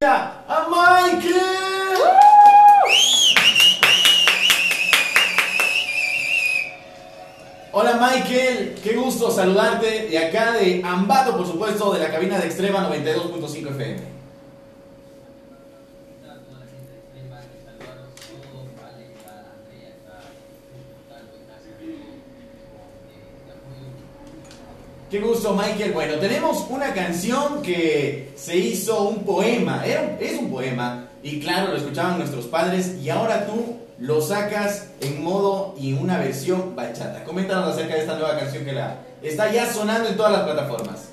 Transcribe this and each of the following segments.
a Michael. Hola Michael, qué gusto saludarte de acá de Ambato, por supuesto, de la cabina de Extrema 92.5 FM. Qué gusto, Michael. Bueno, tenemos una canción que se hizo un poema, es un poema, y claro, lo escuchaban nuestros padres, y ahora tú lo sacas en modo y una versión bachata. Coméntanos acerca de esta nueva canción que la está ya sonando en todas las plataformas.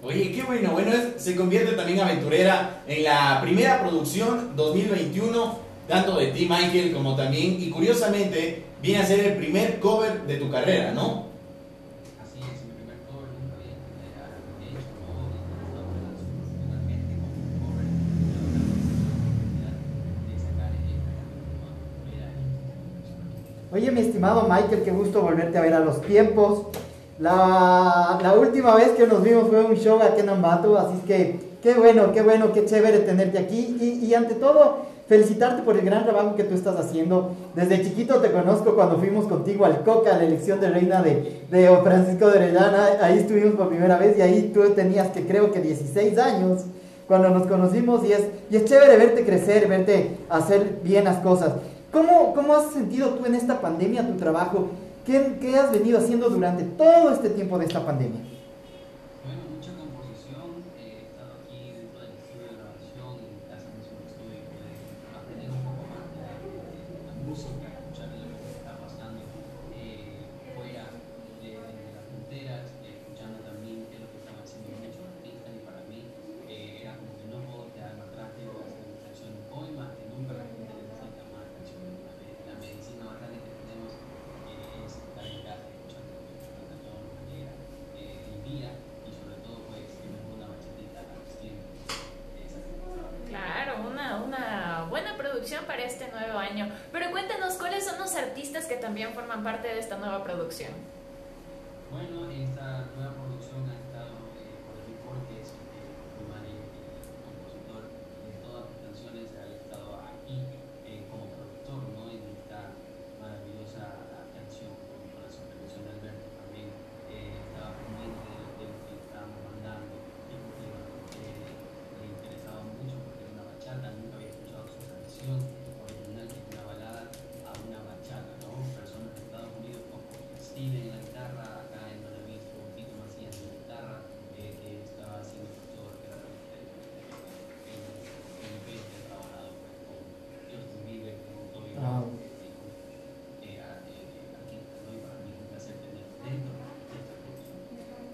Oye, qué bueno, bueno, se convierte también aventurera en la primera producción 2021, tanto de ti, Michael, como también, y curiosamente, viene a ser el primer cover de tu carrera, ¿no? Así es, mi primer cover nunca había hecho, ¿no? Oye, mi estimado Michael, qué gusto volverte a ver a los tiempos. La, la, última vez que nos vimos fue un show aquí en Ambato, así que qué bueno, qué bueno, qué chévere tenerte aquí. Y, y, ante todo, felicitarte por el gran trabajo que tú estás haciendo. Desde chiquito te conozco cuando fuimos contigo al Coca, la elección de reina de, de Francisco de Orellana. Ahí estuvimos por primera vez y ahí tú tenías que creo que 16 años cuando nos conocimos y es, y es chévere verte crecer, verte hacer bien las cosas. ¿Cómo, ¿Cómo has sentido tú en esta pandemia tu trabajo? ¿Qué, ¿Qué, has venido haciendo durante todo este tiempo de esta pandemia? Bueno, mucha composición. He Pero cuéntanos, ¿cuáles son los artistas que también forman parte de esta nueva producción?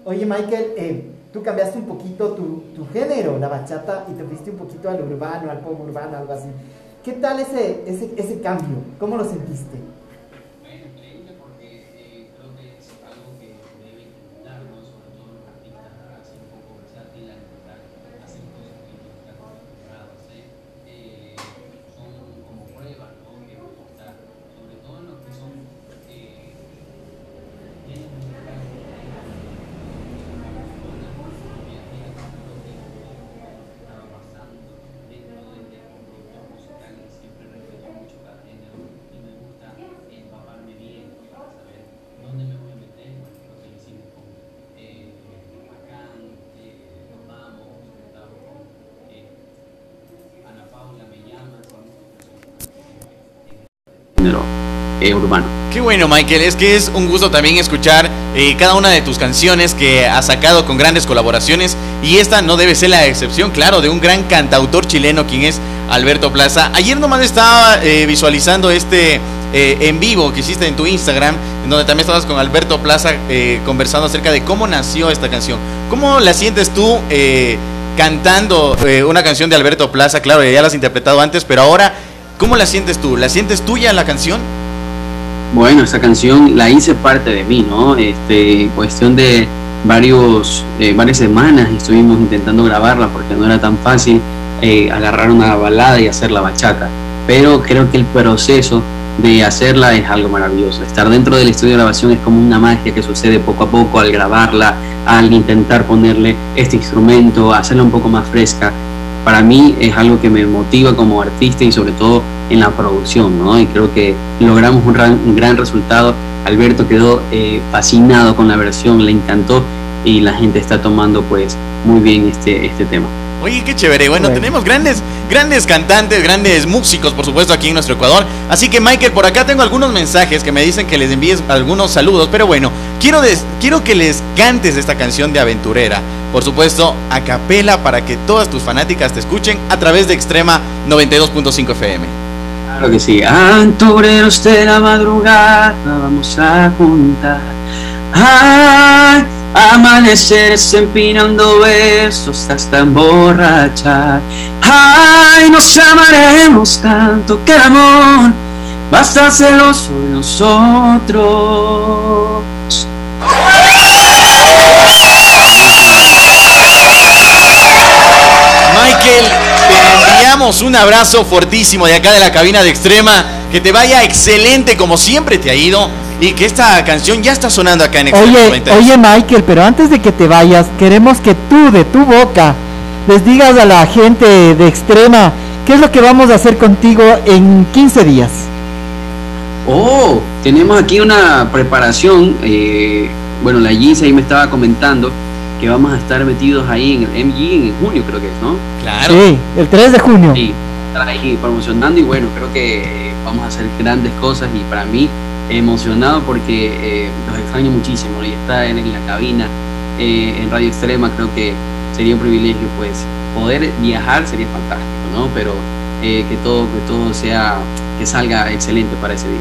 Oye, Michael, eh, tú cambiaste un poquito tu, tu, género, la bachata, y te fuiste un poquito al urbano, al pop urbano, algo así. ¿Qué tal ese, ese, ese cambio? ¿Cómo lo sentiste? Género eh, urbano. Qué bueno, Michael. Es que es un gusto también escuchar eh, cada una de tus canciones que has sacado con grandes colaboraciones. Y esta no debe ser la excepción, claro, de un gran cantautor chileno, quien es Alberto Plaza. Ayer nomás estaba eh, visualizando este eh, en vivo que hiciste en tu Instagram, en donde también estabas con Alberto Plaza eh, conversando acerca de cómo nació esta canción. ¿Cómo la sientes tú eh, cantando una canción de Alberto Plaza? Claro, ya la has interpretado antes, pero ahora, ¿cómo la sientes tú? ¿La sientes tuya la canción? Bueno, esa canción la hice parte de mí, ¿no? Este, cuestión de varios, eh, varias semanas estuvimos intentando grabarla porque no era tan fácil eh, agarrar una balada y hacer la bachata. Pero creo que el proceso de hacerla es algo maravilloso. Estar dentro del estudio de grabación es como una magia que sucede poco a poco al grabarla, al intentar ponerle este instrumento, hacerla un poco más fresca. Para mí es algo que me motiva como artista y sobre todo en la producción, ¿no? Y creo que logramos un gran, un gran resultado. Alberto quedó eh, fascinado con la versión, le encantó y la gente está tomando pues muy bien este, este tema. Oye, qué chévere. Bueno, Bueno. tenemos grandes, grandes cantantes, grandes músicos, por supuesto, aquí en nuestro Ecuador. Así que, Michael, por acá tengo algunos mensajes que me dicen que les envíes algunos saludos. Pero bueno, quiero, des- quiero que les cantes esta canción de Aventurera. Por supuesto, a capela para que todas tus fanáticas te escuchen a través de Extrema 92.5 FM. Claro que sí. Aventureros de la madrugada vamos a juntar. Ay, amaneceres empinando besos hasta emborrachar. Ay, nos amaremos tanto que el amor va a estar celoso de nosotros. Michael, te enviamos un abrazo fortísimo de acá de la cabina de Extrema. Que te vaya excelente como siempre te ha ido. Y que esta canción ya está sonando acá en Extrema Oye, 92. oye Michael, pero antes de que te vayas, queremos que tú de tu boca les digas a la gente de Extrema qué es lo que vamos a hacer contigo en 15 días. Oh, tenemos aquí una preparación. eh, bueno, la Jeans ahí me estaba comentando que vamos a estar metidos ahí en el MG en junio, creo que es, ¿no? Claro. Sí, el 3 de junio. Sí, estar ahí promocionando y bueno, creo que vamos a hacer grandes cosas y para mí emocionado porque eh, los extraño muchísimo ¿no? y estar en, en la cabina eh, en Radio Extrema creo que sería un privilegio pues poder viajar sería fantástico, ¿no? Pero eh, que todo que todo sea que salga excelente para ese día.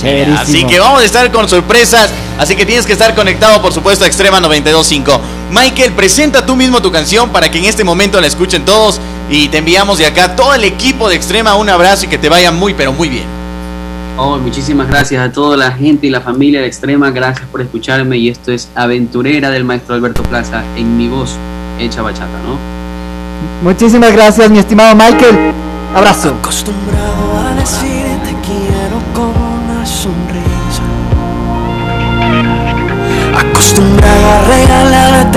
Chéverísimo. Así que vamos a estar con sorpresas. Así que tienes que estar conectado, por supuesto, a Extrema 92.5. Michael, presenta tú mismo tu canción para que en este momento la escuchen todos. Y te enviamos de acá todo el equipo de Extrema un abrazo y que te vaya muy, pero muy bien. Oh, muchísimas gracias a toda la gente y la familia de Extrema, gracias por escucharme y esto es Aventurera del maestro Alberto Plaza en mi voz hecha bachata, ¿no? Muchísimas gracias, mi estimado Michael. Abrazo. Acostumbrado a decir te quiero con una sonrisa. Acostumbrado a regalarte